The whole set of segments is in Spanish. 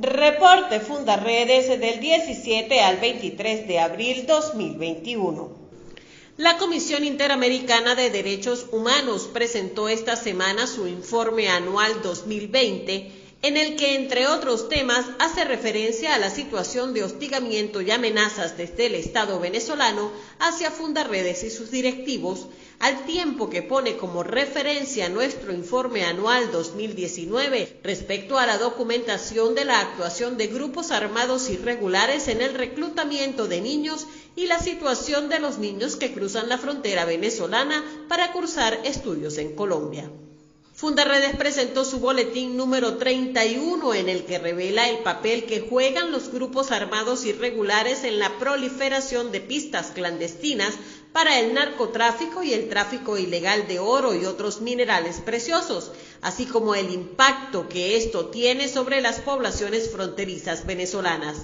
Reporte Fundaredes del 17 al 23 de abril 2021. La Comisión Interamericana de Derechos Humanos presentó esta semana su informe anual 2020 en el que, entre otros temas, hace referencia a la situación de hostigamiento y amenazas desde el Estado venezolano hacia Fundaredes y sus directivos, al tiempo que pone como referencia nuestro informe anual 2019 respecto a la documentación de la actuación de grupos armados irregulares en el reclutamiento de niños y la situación de los niños que cruzan la frontera venezolana para cursar estudios en Colombia. Fundaredes presentó su boletín número 31 en el que revela el papel que juegan los grupos armados irregulares en la proliferación de pistas clandestinas para el narcotráfico y el tráfico ilegal de oro y otros minerales preciosos, así como el impacto que esto tiene sobre las poblaciones fronterizas venezolanas.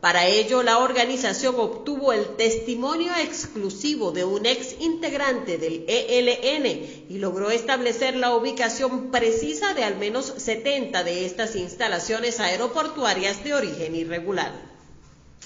Para ello, la organización obtuvo el testimonio exclusivo de un ex integrante del ELN y logró establecer la ubicación precisa de al menos 70 de estas instalaciones aeroportuarias de origen irregular.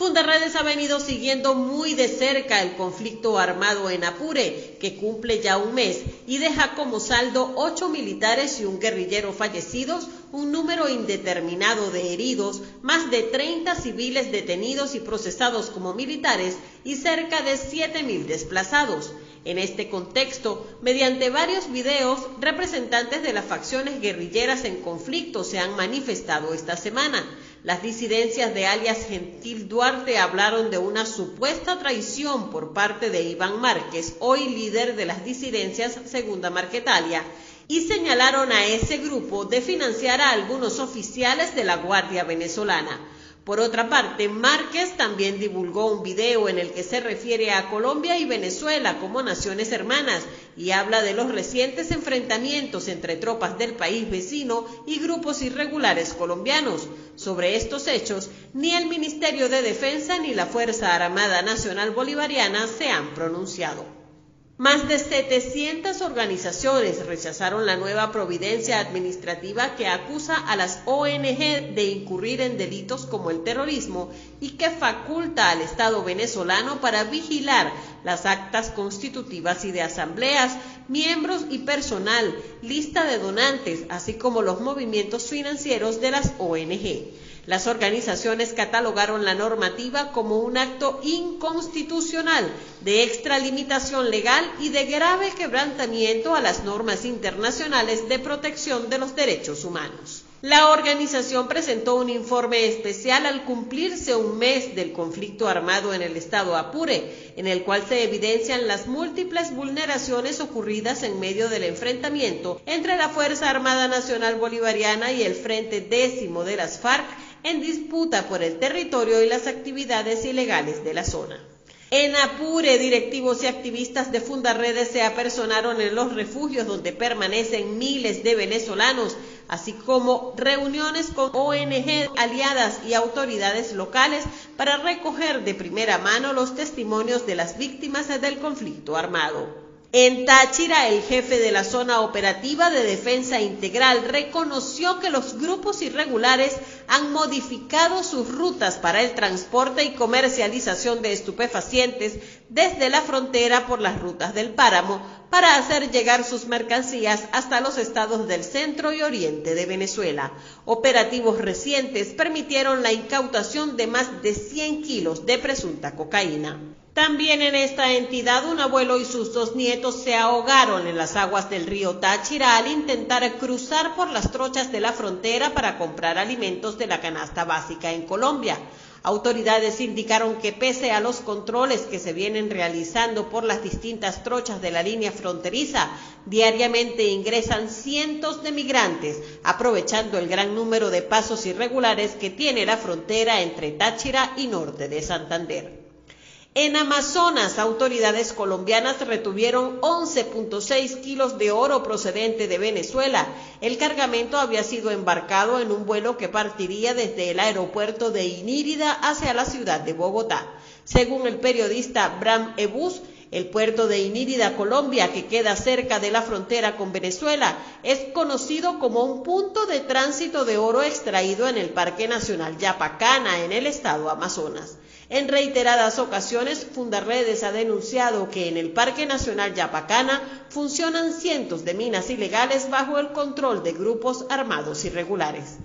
Fundaredes ha venido siguiendo muy de cerca el conflicto armado en Apure, que cumple ya un mes y deja como saldo ocho militares y un guerrillero fallecidos, un número indeterminado de heridos, más de 30 civiles detenidos y procesados como militares y cerca de 7.000 desplazados. En este contexto, mediante varios videos, representantes de las facciones guerrilleras en conflicto se han manifestado esta semana. Las disidencias de alias Gentil Duarte hablaron de una supuesta traición por parte de Iván Márquez, hoy líder de las disidencias Segunda Marquetalia, y señalaron a ese grupo de financiar a algunos oficiales de la Guardia Venezolana. Por otra parte, Márquez también divulgó un video en el que se refiere a Colombia y Venezuela como naciones hermanas y habla de los recientes enfrentamientos entre tropas del país vecino y grupos irregulares colombianos. Sobre estos hechos, ni el Ministerio de Defensa ni la Fuerza Armada Nacional Bolivariana se han pronunciado. Más de 700 organizaciones rechazaron la nueva providencia administrativa que acusa a las ONG de incurrir en delitos como el terrorismo y que faculta al Estado venezolano para vigilar las actas constitutivas y de asambleas, miembros y personal, lista de donantes, así como los movimientos financieros de las ONG. Las organizaciones catalogaron la normativa como un acto inconstitucional de extralimitación legal y de grave quebrantamiento a las normas internacionales de protección de los derechos humanos. La organización presentó un informe especial al cumplirse un mes del conflicto armado en el estado Apure, en el cual se evidencian las múltiples vulneraciones ocurridas en medio del enfrentamiento entre la Fuerza Armada Nacional Bolivariana y el Frente Décimo de las FARC en disputa por el territorio y las actividades ilegales de la zona. En Apure, directivos y activistas de Fundaredes se apersonaron en los refugios donde permanecen miles de venezolanos, así como reuniones con ONG aliadas y autoridades locales para recoger de primera mano los testimonios de las víctimas del conflicto armado. En Táchira, el jefe de la zona operativa de defensa integral reconoció que los grupos irregulares han modificado sus rutas para el transporte y comercialización de estupefacientes desde la frontera por las rutas del páramo para hacer llegar sus mercancías hasta los estados del centro y oriente de Venezuela. Operativos recientes permitieron la incautación de más de 100 kilos de presunta cocaína. También en esta entidad un abuelo y sus dos nietos se ahogaron en las aguas del río Táchira al intentar cruzar por las trochas de la frontera para comprar alimentos de la canasta básica en Colombia. Autoridades indicaron que pese a los controles que se vienen realizando por las distintas trochas de la línea fronteriza, diariamente ingresan cientos de migrantes, aprovechando el gran número de pasos irregulares que tiene la frontera entre Táchira y norte de Santander. En Amazonas, autoridades colombianas retuvieron 11.6 kilos de oro procedente de Venezuela. El cargamento había sido embarcado en un vuelo que partiría desde el aeropuerto de Inírida hacia la ciudad de Bogotá. Según el periodista Bram Ebus, El puerto de Inírida, Colombia, que queda cerca de la frontera con Venezuela, es conocido como un punto de tránsito de oro extraído en el Parque Nacional Yapacana, en el estado Amazonas. En reiteradas ocasiones, Fundarredes ha denunciado que en el Parque Nacional Yapacana funcionan cientos de minas ilegales bajo el control de grupos armados irregulares.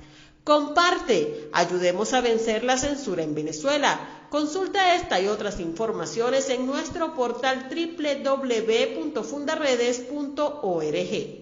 Comparte, ayudemos a vencer la censura en Venezuela. Consulta esta y otras informaciones en nuestro portal www.fundaredes.org.